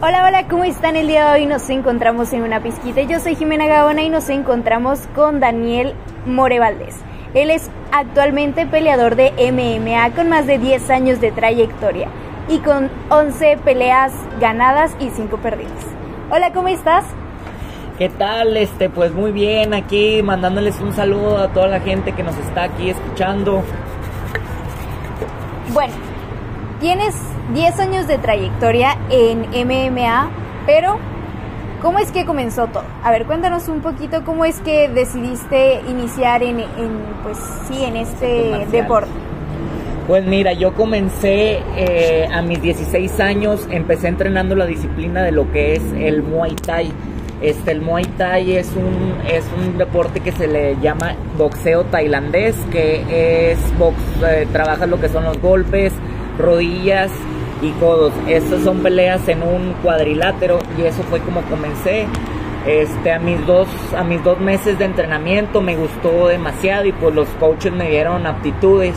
Hola, hola, ¿cómo están? El día de hoy nos encontramos en una pizquita. Yo soy Jimena Gaona y nos encontramos con Daniel More Valdés. Él es actualmente peleador de MMA con más de 10 años de trayectoria y con 11 peleas ganadas y 5 perdidas. Hola, ¿cómo estás? ¿Qué tal? Este, pues muy bien, aquí mandándoles un saludo a toda la gente que nos está aquí escuchando. Bueno, tienes 10 años de trayectoria en MMA, pero ¿cómo es que comenzó todo? A ver, cuéntanos un poquito cómo es que decidiste iniciar en, en pues sí, en este deporte. Pues mira, yo comencé eh, a mis 16 años, empecé entrenando la disciplina de lo que es el Muay Thai. Este, el Muay Thai es un, es un deporte que se le llama boxeo tailandés, que es box, eh, trabaja lo que son los golpes, rodillas, y codos. Estas son peleas en un cuadrilátero y eso fue como comencé. Este, a mis dos a mis dos meses de entrenamiento me gustó demasiado y pues los coaches me dieron aptitudes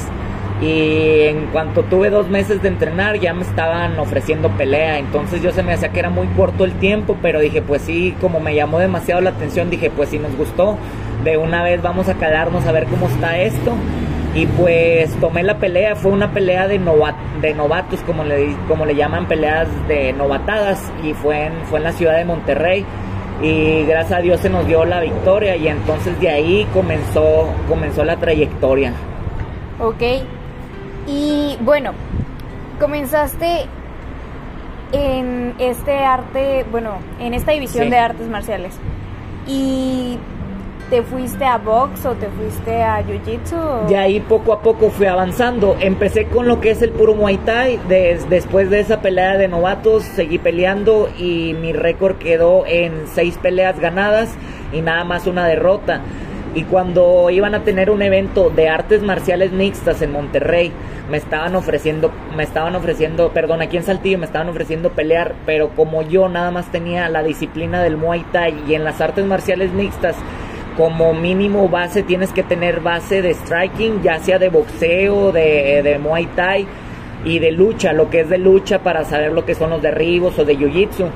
y en cuanto tuve dos meses de entrenar ya me estaban ofreciendo pelea entonces yo se me hacía que era muy corto el tiempo pero dije pues sí como me llamó demasiado la atención dije pues si nos gustó de una vez vamos a quedarnos a ver cómo está esto y pues tomé la pelea, fue una pelea de, de novatos, como le, como le llaman, peleas de novatadas, y fue en, fue en la ciudad de Monterrey. Y gracias a Dios se nos dio la victoria, y entonces de ahí comenzó, comenzó la trayectoria. Ok, y bueno, comenzaste en este arte, bueno, en esta división de artes marciales. Y ¿Te fuiste a box o te fuiste a jiu-jitsu? Y ahí poco a poco fui avanzando. Empecé con lo que es el puro Muay Thai. después de esa pelea de novatos, seguí peleando y mi récord quedó en seis peleas ganadas y nada más una derrota. Y cuando iban a tener un evento de artes marciales mixtas en Monterrey, me estaban ofreciendo, me estaban ofreciendo, perdón, aquí en Saltillo me estaban ofreciendo pelear, pero como yo nada más tenía la disciplina del Muay Thai y en las artes marciales mixtas como mínimo base tienes que tener base de striking, ya sea de boxeo, de, de muay thai y de lucha, lo que es de lucha para saber lo que son los derribos o de jiu-jitsu.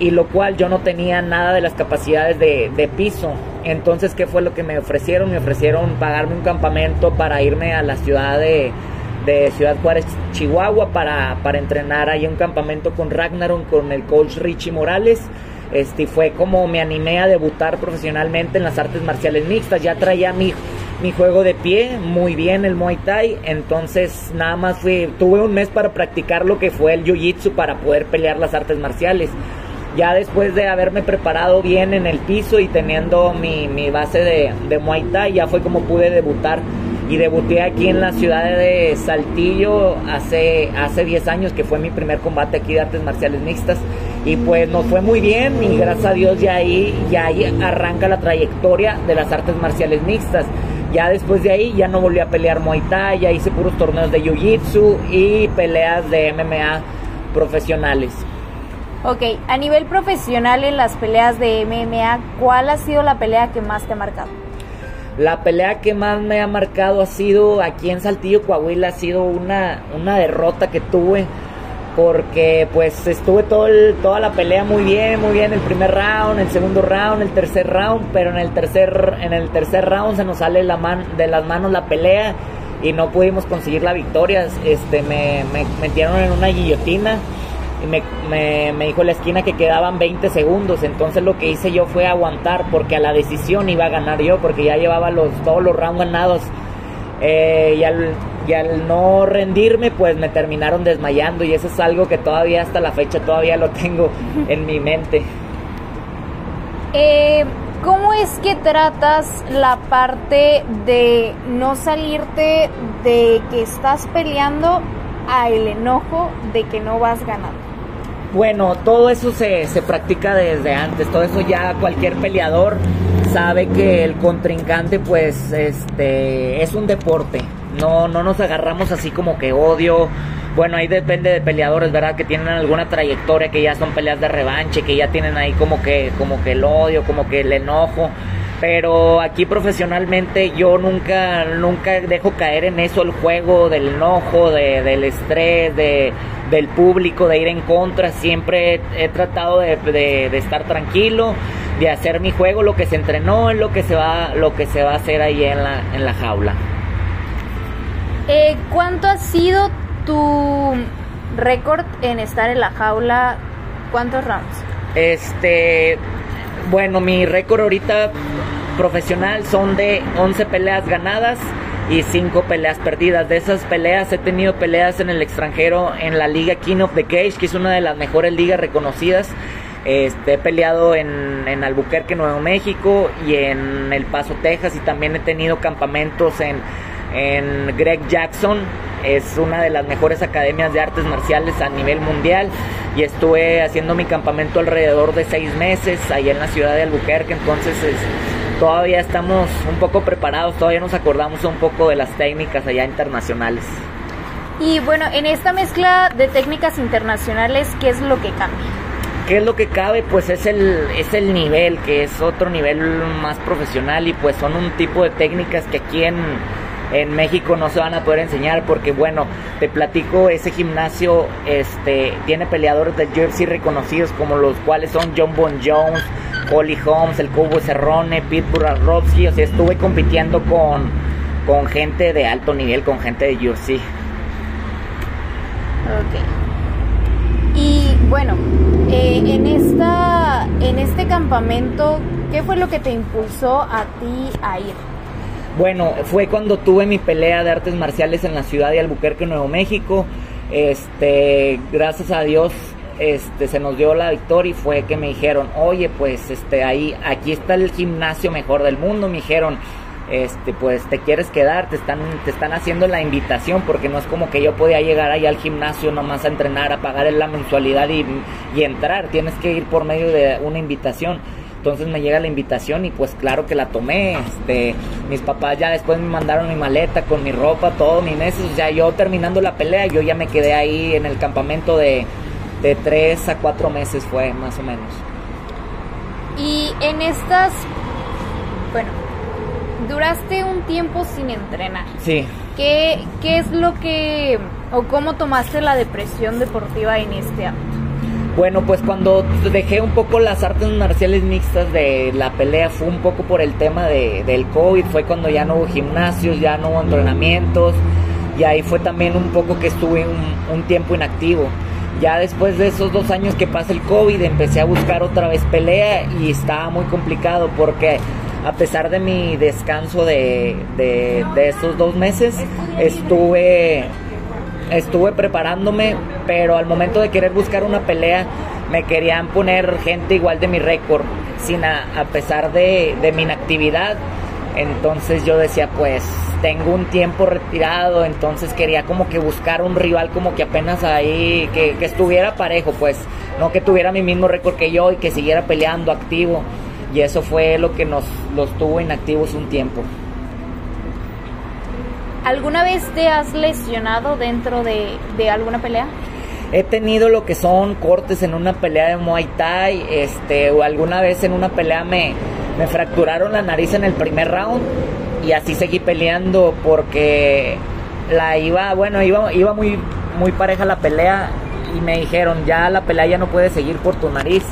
Y lo cual yo no tenía nada de las capacidades de, de, piso. Entonces, ¿qué fue lo que me ofrecieron? Me ofrecieron pagarme un campamento para irme a la ciudad de, de Ciudad Juárez, Chihuahua, para, para entrenar ahí un campamento con Ragnarok, con el coach Richie Morales este, fue como me animé a debutar profesionalmente en las artes marciales mixtas. Ya traía mi, mi juego de pie muy bien, el Muay Thai. Entonces, nada más tuve un mes para practicar lo que fue el Jiu Jitsu para poder pelear las artes marciales. Ya después de haberme preparado bien en el piso y teniendo mi, mi base de, de Muay Thai, ya fue como pude debutar y debuté aquí en la ciudad de Saltillo hace, hace 10 años, que fue mi primer combate aquí de artes marciales mixtas. Y pues nos fue muy bien y gracias a Dios ya ahí, ya ahí arranca la trayectoria de las artes marciales mixtas. Ya después de ahí ya no volví a pelear Muay Thai, ya hice puros torneos de Jiu-Jitsu y peleas de MMA profesionales. Ok, a nivel profesional en las peleas de MMA, ¿cuál ha sido la pelea que más te ha marcado? La pelea que más me ha marcado ha sido aquí en Saltillo, Coahuila, ha sido una, una derrota que tuve porque pues estuve todo toda la pelea muy bien, muy bien el primer round, el segundo round, el tercer round, pero en el tercer en el tercer round se nos sale la man, de las manos la pelea y no pudimos conseguir la victoria, este me, me metieron en una guillotina me, me, dijo la esquina que quedaban 20 segundos. Entonces lo que hice yo fue aguantar porque a la decisión iba a ganar yo porque ya llevaba los, todos los rounds ganados. Eh, y, al, y al no rendirme pues me terminaron desmayando y eso es algo que todavía hasta la fecha todavía lo tengo en mi mente. Eh, ¿Cómo es que tratas la parte de no salirte de que estás peleando a el enojo de que no vas ganando? Bueno, todo eso se, se practica desde antes, todo eso ya cualquier peleador sabe que el contrincante pues este es un deporte, no, no nos agarramos así como que odio, bueno ahí depende de peleadores, ¿verdad? Que tienen alguna trayectoria, que ya son peleas de revanche, que ya tienen ahí como que, como que el odio, como que el enojo, pero aquí profesionalmente yo nunca nunca dejo caer en eso el juego del enojo de, del estrés de, del público de ir en contra. Siempre he, tratado de, de, estar tranquilo de hacer mi juego lo que se entrenó es lo que se va lo que se va a hacer ahí en la en la jaula eh, ¿cuánto ha sido tu récord en estar en la jaula cuántos rounds este bueno, mi récord ahorita profesional son de 11 peleas ganadas y 5 peleas perdidas. De esas peleas he tenido peleas en el extranjero en la liga King of the Cage, que es una de las mejores ligas reconocidas. Este, he peleado en, en Albuquerque, Nuevo México y en El Paso, Texas y también he tenido campamentos en, en Greg Jackson, es una de las mejores academias de artes marciales a nivel mundial y estuve haciendo mi campamento alrededor de seis meses ahí en la ciudad de Albuquerque, entonces todavía estamos un poco preparados, todavía nos acordamos un poco de las técnicas allá internacionales. Y bueno, en esta mezcla de técnicas internacionales, ¿qué es lo que cambia? ¿Qué es lo que cabe? Pues es el, es el nivel, que es otro nivel más profesional y pues son un tipo de técnicas que aquí en, en México no se van a poder enseñar porque bueno, te platico, ese gimnasio este tiene peleadores de UFC reconocidos como los cuales son John Bon Jones, Holly Holmes, el Cubo Cerrone, Pete Burarovsky, o sea, estuve compitiendo con, con gente de alto nivel, con gente de UFC. Ok. Y bueno, eh, en, esta, en este campamento, ¿qué fue lo que te impulsó a ti a ir? Bueno, fue cuando tuve mi pelea de artes marciales en la ciudad de Albuquerque, Nuevo México. Este, gracias a Dios, este, se nos dio la victoria y fue que me dijeron, oye, pues, este, ahí, aquí está el gimnasio mejor del mundo. Me dijeron, este, pues, te quieres quedar, te están, te están haciendo la invitación porque no es como que yo podía llegar ahí al gimnasio nomás a entrenar, a pagar la mensualidad y, y entrar. Tienes que ir por medio de una invitación. Entonces me llega la invitación y pues claro que la tomé. Este, mis papás ya después me mandaron mi maleta con mi ropa, todo, mi meses. Ya yo terminando la pelea, yo ya me quedé ahí en el campamento de, de tres a cuatro meses fue más o menos. Y en estas, bueno, duraste un tiempo sin entrenar. Sí. ¿Qué, qué es lo que, o cómo tomaste la depresión deportiva en este ámbito? Bueno, pues cuando dejé un poco las artes marciales mixtas de la pelea fue un poco por el tema de, del COVID, fue cuando ya no hubo gimnasios, ya no hubo entrenamientos y ahí fue también un poco que estuve un, tiempo inactivo. Ya después de esos dos años que pasa el COVID empecé a buscar otra vez pelea y estaba muy complicado porque a pesar de mi descanso de, de, de esos dos meses estuve estuve preparándome, pero al momento de querer buscar una pelea me querían poner gente igual de mi récord, sin a, pesar de, mi inactividad. Entonces yo decía, pues tengo un tiempo retirado, entonces quería como que buscar un rival como que apenas ahí, que, que estuviera parejo, pues no que tuviera mi mismo récord que yo y que siguiera peleando activo. Y eso fue lo que nos los tuvo inactivos un tiempo. ¿Alguna vez te has lesionado dentro de, alguna pelea? He tenido lo que son cortes en una pelea de Muay Thai, este, o alguna vez en una pelea me, me fracturaron la nariz en el primer round y así seguí peleando porque la iba, bueno, iba, iba muy, muy pareja la pelea y me dijeron, ya la pelea ya no puede seguir por tu nariz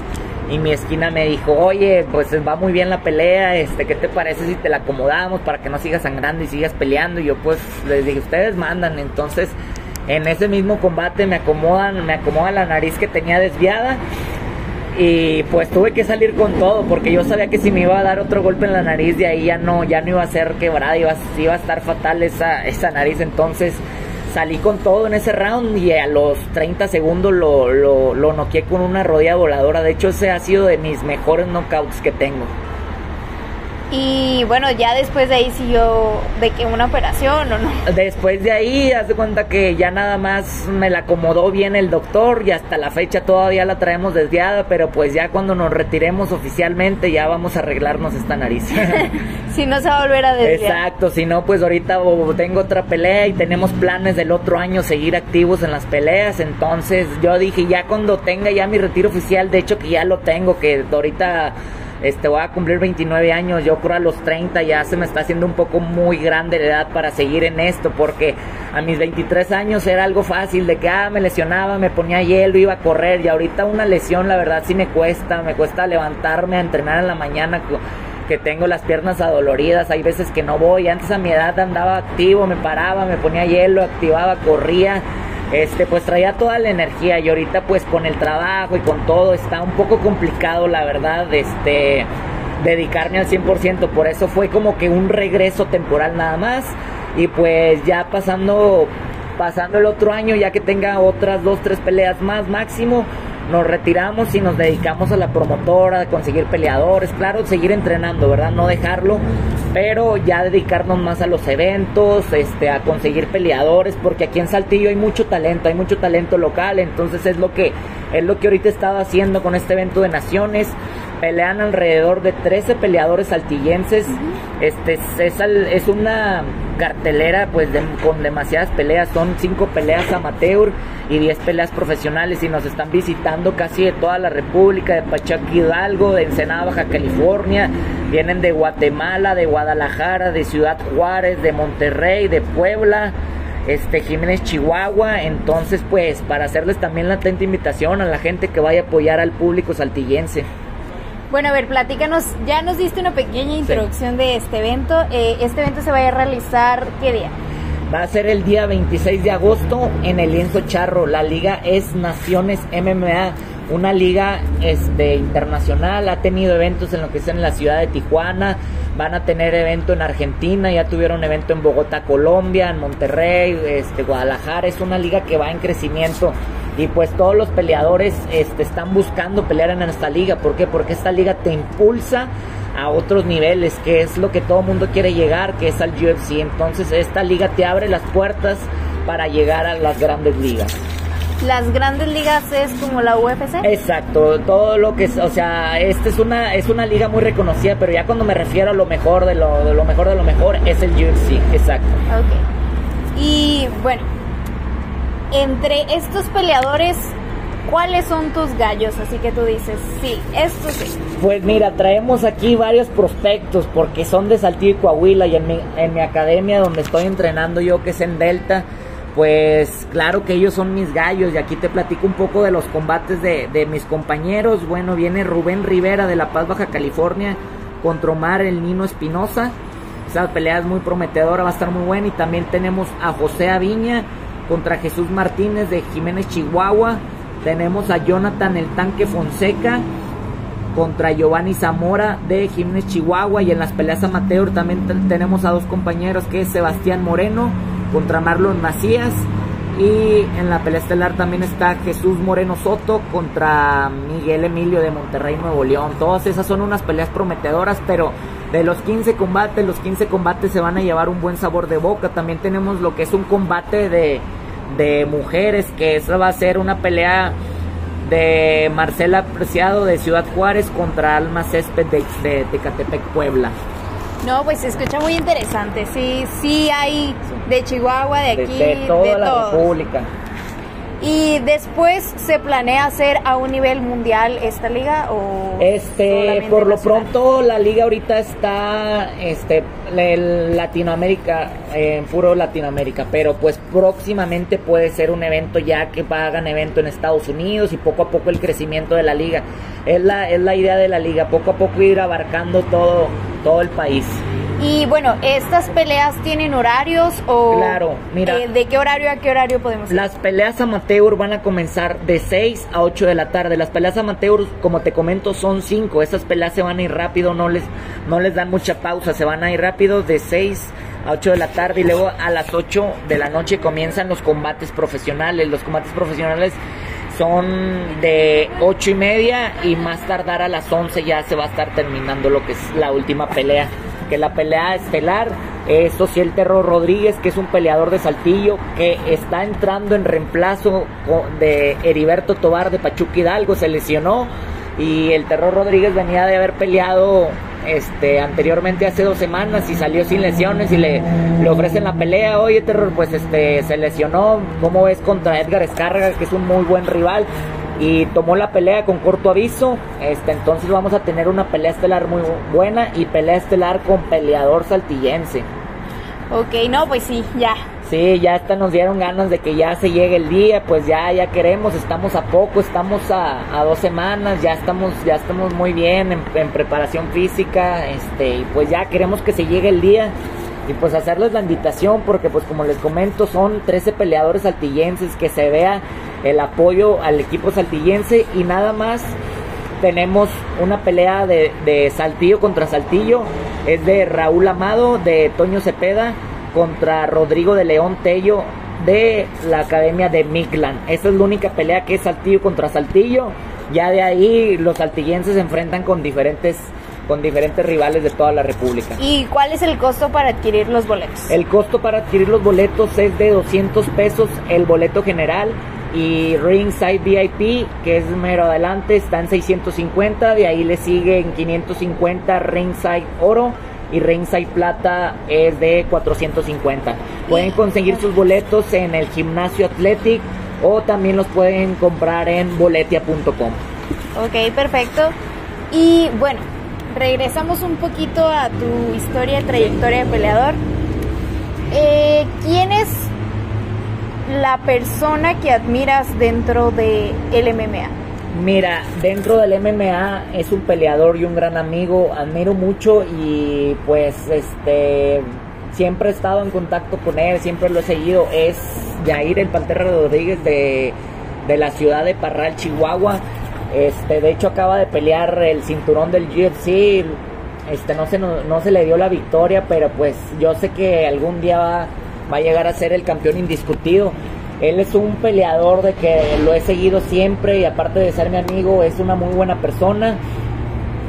y mi esquina me dijo, oye, pues va muy bien la pelea, este, ¿qué te parece si te la acomodamos para que no sigas sangrando y sigas peleando? Y yo pues les dije, ustedes mandan, entonces en ese mismo combate me acomodan, me acomodan la nariz que tenía desviada y pues tuve que salir con todo porque yo sabía que si me iba a dar otro golpe en la nariz de ahí ya no, ya no iba a ser quebrada, iba, iba a estar fatal esa, esa nariz, entonces salí con todo en ese round y a los 30 segundos lo, lo, lo noqueé con una rodilla voladora. De hecho, ese ha sido de mis mejores knockouts que tengo. Y bueno, ya después de ahí siguió de que una operación o no. Después de ahí, haz de cuenta que ya nada más me la acomodó bien el doctor y hasta la fecha todavía la traemos desviada, pero pues ya cuando nos retiremos oficialmente ya vamos a arreglarnos esta nariz. si no se va a volver a desviar. Exacto, si no pues ahorita tengo otra pelea y tenemos planes del otro año seguir activos en las peleas, entonces yo dije ya cuando tenga ya mi retiro oficial, de hecho que ya lo tengo, que ahorita Este, voy a cumplir 29 años, yo creo a los 30 ya se me está haciendo un poco muy grande la edad para seguir en esto, porque a mis 23 años era algo fácil, de que ah, me lesionaba, me ponía hielo, iba a correr, y ahorita una lesión la verdad sí me cuesta, me cuesta levantarme a entrenar en la mañana que tengo las piernas adoloridas, hay veces que no voy, antes a mi edad andaba activo, me paraba, me ponía hielo, activaba, corría, este pues traía toda la energía y ahorita pues con el trabajo y con todo está un poco complicado la verdad este dedicarme al 100%, por eso fue como que un regreso temporal nada más. Y pues ya pasando pasando el otro año ya que tenga otras dos tres peleas más máximo nos retiramos y nos dedicamos a la promotora, a conseguir peleadores, claro, seguir entrenando, ¿verdad? No dejarlo, pero ya dedicarnos más a los eventos, este, a conseguir peleadores, porque aquí en Saltillo hay mucho talento, hay mucho talento local, entonces es lo que es lo que ahorita estaba haciendo con este evento de naciones. Pelean alrededor de 13 peleadores saltillenses. Este es, es una cartelera pues con demasiadas peleas, son 5 peleas amateur y 10 peleas profesionales. Y nos están visitando casi de toda la República, de Pachaca Hidalgo, de Ensenada, Baja California, vienen de Guatemala, de Guadalajara, de Ciudad Juárez, de Monterrey, de Puebla, este Jiménez Chihuahua, entonces pues para hacerles también la atenta invitación a la gente que vaya a apoyar al público saltillense. Bueno, a ver, platícanos, ya nos diste una pequeña introducción de este evento. Eh, este evento se va a realizar, ¿qué día? Va a ser el día 26 de agosto en el Lienzo Charro. La liga es Naciones MMA, una liga este, internacional. Ha tenido eventos en lo que es en la ciudad de Tijuana. Van a tener evento en Argentina. Ya tuvieron evento en Bogotá, Colombia, en Monterrey, este, Guadalajara. Es una liga que va en crecimiento y pues todos los peleadores este, están buscando pelear en esta liga. ¿Por qué? Porque esta liga te impulsa a otros niveles, que es lo que todo el mundo quiere llegar, que es al UFC. Entonces esta liga te abre las puertas para llegar a las grandes ligas. Las grandes ligas es como la UFC. Exacto, todo lo que es, o sea, esta es una es una liga muy reconocida, pero ya cuando me refiero a lo mejor de lo, de lo mejor de lo mejor es el UFC, exacto. Ok. Y bueno, entre estos peleadores, ¿cuáles son tus gallos? Así que tú dices, sí, estos sí. Pues mira, traemos aquí varios prospectos porque son de Saltillo y Coahuila y en mi, en mi academia donde estoy entrenando yo, que es en Delta, pues claro que ellos son mis gallos y aquí te platico un poco de los combates de, de mis compañeros. Bueno, viene Rubén Rivera de La Paz, Baja California, contra Omar el Nino Espinosa. Esa pelea es muy prometedora, va a estar muy buena. Y también tenemos a José Aviña contra Jesús Martínez de Jiménez Chihuahua. Tenemos a Jonathan el Tanque Fonseca contra Giovanni Zamora de Jiménez Chihuahua. Y en las peleas amateur también tenemos a dos compañeros que es Sebastián Moreno contra Marlon Macías. Y en la pelea estelar también está Jesús Moreno Soto contra Miguel Emilio de Monterrey, Nuevo León. Todas esas son unas peleas prometedoras, pero de los 15 combates, los 15 combates se van a llevar un buen sabor de boca. También tenemos lo que es un combate de, de mujeres, que esa va a ser una pelea de Marcela Preciado de Ciudad Juárez contra Alma Césped de, de Tecatepec, Puebla. No, pues se escucha muy interesante. Sí, sí hay de Chihuahua, de aquí, de, toda la República. ¿Y después se planea hacer a un nivel mundial esta liga o este por lo pronto la liga ahorita está este Latinoamérica en puro Latinoamérica, pero pues próximamente puede ser un evento ya que hagan evento en Estados Unidos y poco a poco el crecimiento de la liga. Es la es la idea de la liga, poco a poco ir abarcando todo todo el país. Y bueno, ¿estas peleas tienen horarios o claro, mira, eh, de qué horario a qué horario podemos ir? Las peleas amateur van a comenzar de 6 a 8 de la tarde. Las peleas amateur, como te comento, son 5. Esas peleas se van a ir rápido, no les, no les dan mucha pausa, se van a ir rápido de 6 a 8 de la tarde y luego a las 8 de la noche comienzan los combates profesionales. Los combates profesionales son de 8 y media y más tardar a las 11 ya se va a estar terminando lo que es la última pelea que la pelea estelar es Social Terror Rodríguez, que es un peleador de Saltillo, que está entrando en reemplazo de Heriberto Tobar de Pachuca Hidalgo, se lesionó y el Terror Rodríguez venía de haber peleado este anteriormente hace dos semanas y salió sin lesiones y le, le ofrecen la pelea. Oye terror pues este se lesionó. Cómo ves contra Edgar Escarga que es un muy buen rival y tomó la pelea con corto aviso. Este, entonces vamos a tener una pelea estelar muy buena y pelea estelar con peleador saltillense. Ok, no, pues sí, ya. Sí, ya hasta nos dieron ganas de que ya se llegue el día, pues ya, ya queremos, estamos a poco, estamos a, dos semanas, ya estamos, ya estamos muy bien en, en, preparación física, este, y pues ya queremos que se llegue el día y pues hacerles la invitación porque pues como les comento son 13 peleadores saltillenses que se vea el apoyo al equipo saltillense y nada más tenemos una pelea de, de Saltillo contra Saltillo, es de Raúl Amado, de Toño Cepeda contra Rodrigo de León Tello de la Academia de Miclan. Esa es la única pelea que es Saltillo contra Saltillo. Ya de ahí los saltillenses se enfrentan con diferentes con diferentes rivales de toda la República. ¿Y cuál es el costo para adquirir los boletos? El costo para adquirir los boletos es de 200 pesos el boleto general y Ringside VIP, que es mero adelante, está en 650, de ahí le siguen 550 Ringside Oro y Ringside Plata es de 450. Pueden conseguir sus boletos en el gimnasio Athletic o también los pueden comprar en boletia.com. Ok, perfecto. Y bueno, regresamos un poquito a tu historia, trayectoria de peleador. Eh, ¿Quién es la persona que admiras dentro de MMA? Mira, dentro del MMA es un peleador y un gran amigo, admiro mucho y pues este siempre he estado en contacto con él, siempre lo he seguido, es Jair el Pantera Rodríguez de, de la ciudad de Parral, Chihuahua. Este, de hecho acaba de pelear el cinturón del UFC. Este no se no, se le dio la victoria, pero pues yo sé que algún día va, va a llegar a ser el campeón indiscutido. Él es un peleador de que lo he seguido siempre y aparte de ser mi amigo es una muy buena persona.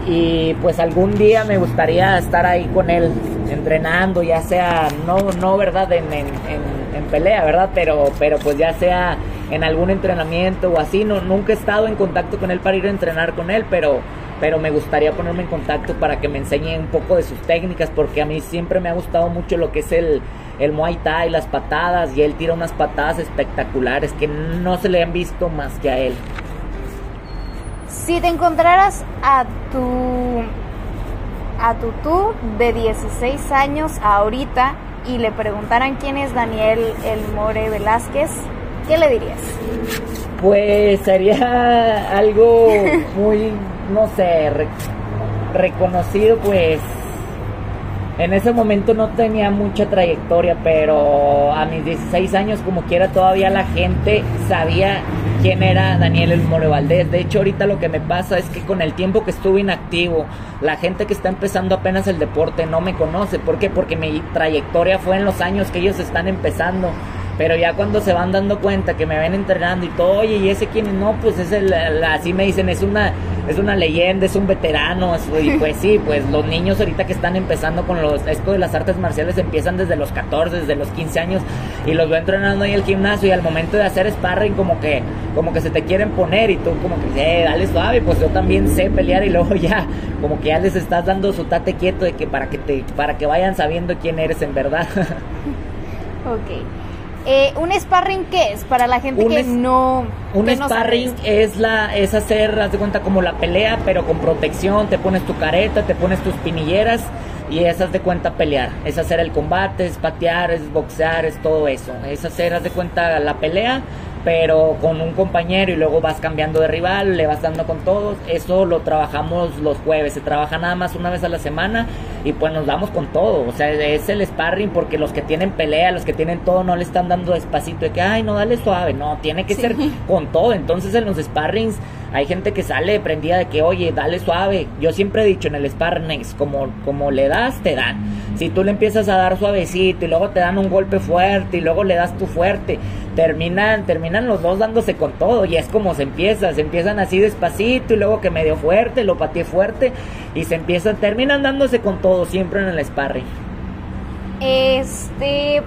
Y pues algún día me gustaría estar ahí con él entrenando, ya sea, no, no verdad, en, en, en, pelea, verdad, pero, pero pues ya sea en algún entrenamiento o así, no, nunca he estado en contacto con él para ir a entrenar con él, pero, pero me gustaría ponerme en contacto para que me enseñe un poco de sus técnicas, porque a mí siempre me ha gustado mucho lo que es el, el Muay Thai, las patadas, y él tira unas patadas espectaculares que no se le han visto más que a él. Si te encontraras a tu a tu tú de 16 años ahorita y le preguntaran quién es Daniel El More Velázquez, ¿qué le dirías? Pues sería algo muy, no sé, reconocido, pues en ese momento no tenía mucha trayectoria, pero a mis 16 años como quiera todavía la gente sabía quién era Daniel El More Valdés. De hecho, ahorita lo que me pasa es que con el tiempo que estuve inactivo, la gente que está empezando apenas el deporte no me conoce. ¿Por qué? Porque mi trayectoria fue en los años que ellos están empezando. Pero ya cuando se van dando cuenta que me ven entrenando y todo, oye, ¿y ese quién? No, pues es el, así me dicen, es una, es una leyenda, es un veterano. Y pues sí, pues los niños ahorita que están empezando con los, esto de las artes marciales empiezan desde los 14, desde los 15 años y los veo entrenando ahí en el gimnasio y al momento de hacer sparring como que, como que se te quieren poner y tú como que, eh, dale suave, pues yo también sé pelear y luego ya, como que ya les estás dando su tate quieto de que para que te, para que vayan sabiendo quién eres en verdad. ok. Eh, ¿Un sparring qué es? Para la gente que no... Un sparring es, la, es hacer, haz de cuenta, como la pelea, pero con protección. Te pones tu careta, te pones tus pinilleras y es, haz de cuenta, pelear. Es hacer el combate, es patear, es boxear, es todo eso. Es hacer, haz de cuenta, la pelea, pero con un compañero y luego vas cambiando de rival, le vas dando con todos. Eso lo trabajamos los jueves, se trabaja nada más una vez a la semana y pues nos damos con todo. O sea, es el sparring porque los que tienen pelea, los que tienen todo, no le están dando despacito de que, ay, no, dale suave. No, tiene que ser con todo. Entonces en los sparrings hay gente que sale prendida de que, oye, dale suave. Yo siempre he dicho en el sparring, como, como le das, te dan. Si tú le empiezas a dar suavecito y luego te dan un golpe fuerte y luego le das tu fuerte, terminan, terminan los dos dándose con todo y es como se empieza, se empiezan así despacito y luego que medio fuerte, lo pateé fuerte y se empiezan, terminan dándose con todo siempre en el sparring. Este,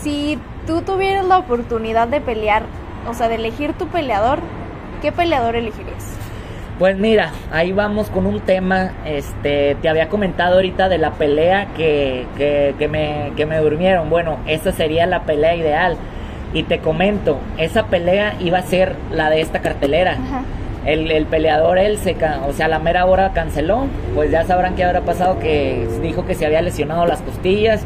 si tú tuvieras la oportunidad de pelear, o sea, de elegir tu peleador, ¿qué peleador elegirías? Pues mira, ahí vamos con un tema. Este, te había comentado ahorita de la pelea que, que, me, que me durmieron. Bueno, esa sería la pelea ideal. Y te comento, esa pelea iba a ser la de esta cartelera. El, el, peleador, él, se, o sea, la mera hora canceló. Pues ya sabrán que habrá pasado que dijo que se había lesionado las costillas.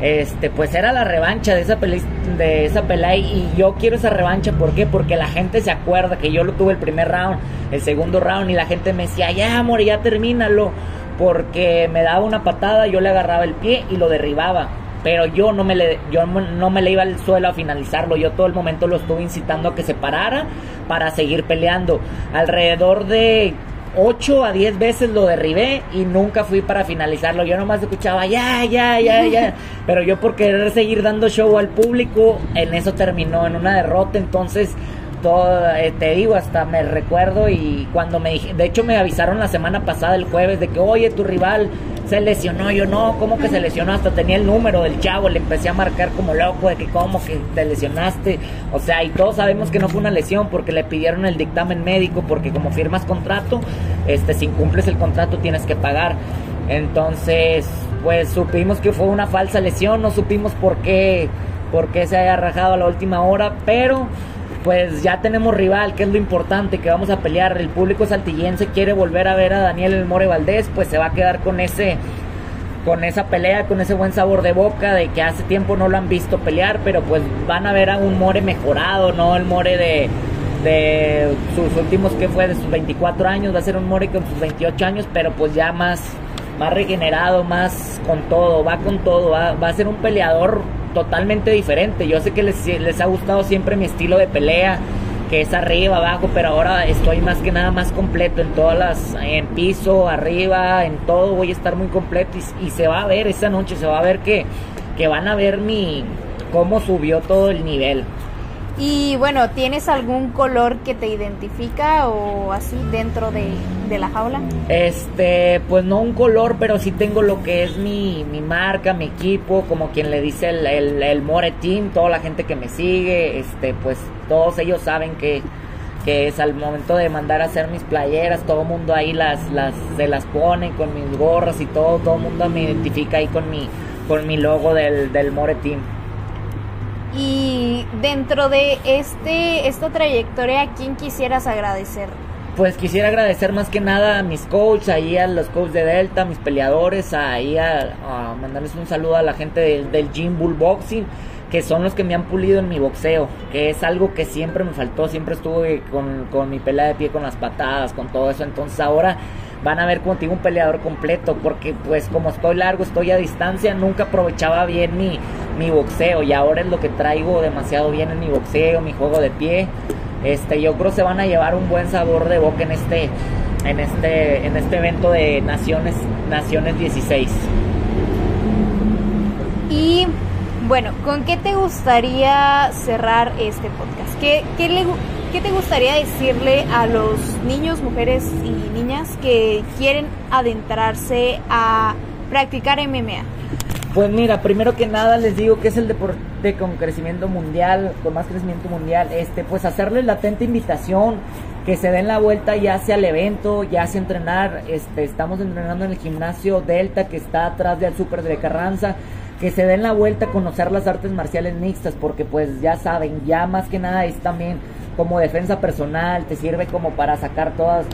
Este, pues era la revancha de esa pelea, de esa pelea y yo quiero esa revancha, ¿por qué? Porque la gente se acuerda que yo lo tuve el primer round, el segundo round y la gente me decía, ya amor, ya termínalo, porque me daba una patada, yo le agarraba el pie y lo derribaba pero yo no me le yo no me le iba al suelo a finalizarlo. Yo todo el momento lo estuve incitando a que se parara para seguir peleando. Alrededor de 8 a 10 veces lo derribé y nunca fui para finalizarlo. Yo nomás escuchaba ya ya ya ya pero yo por querer seguir dando show al público en eso terminó en una derrota. Entonces todo, eh, te digo, hasta me recuerdo y cuando me dije, de hecho me avisaron la semana pasada, el jueves, de que, oye, tu rival se lesionó, yo no, ¿cómo que se lesionó? Hasta tenía el número del chavo, le empecé a marcar como loco de que cómo que te lesionaste, o sea, y todos sabemos que no fue una lesión porque le pidieron el dictamen médico, porque como firmas contrato, este, si incumples el contrato tienes que pagar. Entonces, pues supimos que fue una falsa lesión, no supimos por qué, por qué se haya rajado a la última hora, pero pues ya tenemos rival, que es lo importante, que vamos a pelear. El público saltillense quiere volver a ver a Daniel El More Valdés, pues se va a quedar con ese con esa pelea, con ese buen sabor de boca de que hace tiempo no lo han visto pelear, pero pues van a ver a un More mejorado, no el More de, de sus últimos que fue de sus 24 años, va a ser un More con sus 28 años, pero pues ya más más regenerado, más con todo, va con todo, va, va a ser un peleador totalmente diferente. Yo sé que les, les ha gustado siempre mi estilo de pelea, que es arriba, abajo, pero ahora estoy más que nada más completo en todas las, en piso, arriba, en todo, voy a estar muy completo y, se va a ver esa noche, se va a ver que, que van a ver mi, cómo subió todo el nivel. Y bueno, ¿tienes algún color que te identifica o así dentro de, la jaula? Este, pues no un color, pero sí tengo lo que es mi, mi marca, mi equipo, como quien le dice el, el, More Team, toda la gente que me sigue, este, pues todos ellos saben que, que es al momento de mandar a hacer mis playeras, todo el mundo ahí las, las, se las pone con mis gorras y todo, todo el mundo me identifica ahí con mi, con mi logo del, del More Team. Y dentro de este esta trayectoria, ¿a quién quisieras agradecer? Pues quisiera agradecer más que nada a mis coaches, ahí a los coaches de Delta, a mis peleadores, ahí a, mandarles un saludo a la gente del, del Gym Bull Boxing, que son los que me han pulido en mi boxeo, que es algo que siempre me faltó, siempre estuve con, con mi pelea de pie, con las patadas, con todo eso, entonces ahora van a ver contigo un peleador completo, porque pues como estoy largo, estoy a distancia, nunca aprovechaba bien mi, mi boxeo y ahora es lo que traigo demasiado bien en mi boxeo, mi juego de pie. Este, yo creo se van a llevar un buen sabor de boca en este en este en este evento de Naciones Naciones 16. Y bueno, ¿con qué te gustaría cerrar este podcast? ¿Qué, qué le, ¿Qué te gustaría decirle a los niños, mujeres y niñas que quieren adentrarse a practicar MMA? Pues mira, primero que nada les digo que es el deporte con crecimiento mundial, con más crecimiento mundial, este, pues hacerles la atenta invitación, que se den la vuelta ya hacia el evento, ya hacia entrenar, este, estamos entrenando en el gimnasio Delta que está atrás del Super de Carranza, que se den la vuelta a conocer las artes marciales mixtas, porque pues ya saben, ya más que nada es también como defensa personal, te sirve como para sacar todas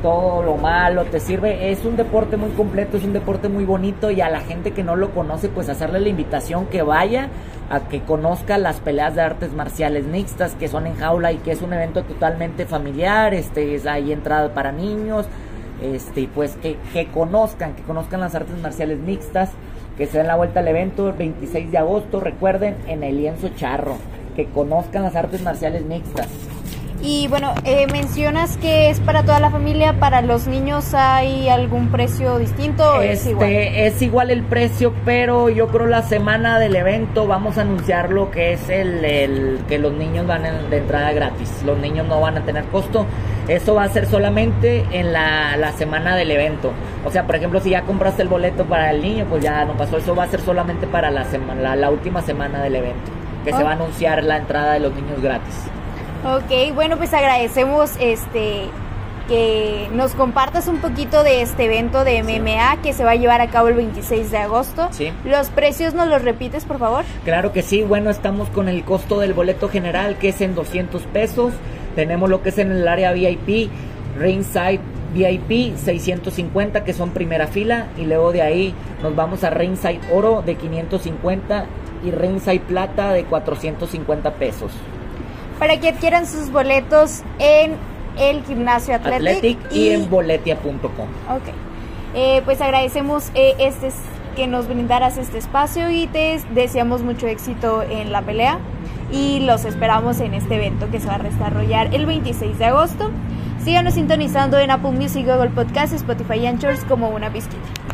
todo lo malo, te sirve, es un deporte muy completo, es un deporte muy bonito y a la gente que no lo conoce, pues hacerle la invitación que vaya a que conozca las peleas de artes marciales mixtas que son en jaula y que es un evento totalmente familiar, este es ahí entrada para niños, este pues que, que conozcan, que conozcan las artes marciales mixtas, que se den la vuelta al evento el 26 de agosto, recuerden, en el lienzo charro que conozcan las artes marciales mixtas. Y bueno, eh, mencionas que es para toda la familia, para los niños hay algún precio distinto. Este, es igual? es igual el precio, pero yo creo la semana del evento vamos a anunciar lo que es el, el que los niños van de entrada gratis. Los niños no van a tener costo. Eso va a ser solamente en la, la semana del evento. O sea, por ejemplo, si ya compraste el boleto para el niño, pues ya no pasó. Eso va a ser solamente para la, semana, la última semana del evento que se va a anunciar la entrada de los niños gratis. Ok, bueno, pues agradecemos este que nos compartas un poquito de este evento de MMA que se va a llevar a cabo el 26 de agosto. Sí. Los precios nos los repites, por favor. Claro que sí, bueno, estamos con el costo del boleto general que es en 200 pesos. Tenemos lo que es en el área VIP, Ringside VIP 650 que son primera fila y luego de ahí nos vamos a Ringside Oro de 550 y Ringside Plata de 450 pesos. Para que adquieran sus boletos en el gimnasio Athletic, Athletic y, en boletia.com. Ok. Eh, pues agradecemos eh, este que nos brindaras este espacio y te deseamos mucho éxito en la pelea y los esperamos en este evento que se va a desarrollar el 26 de agosto. Síganos sintonizando en Apple Music, Google Podcast, Spotify y Anchors como una pizquita.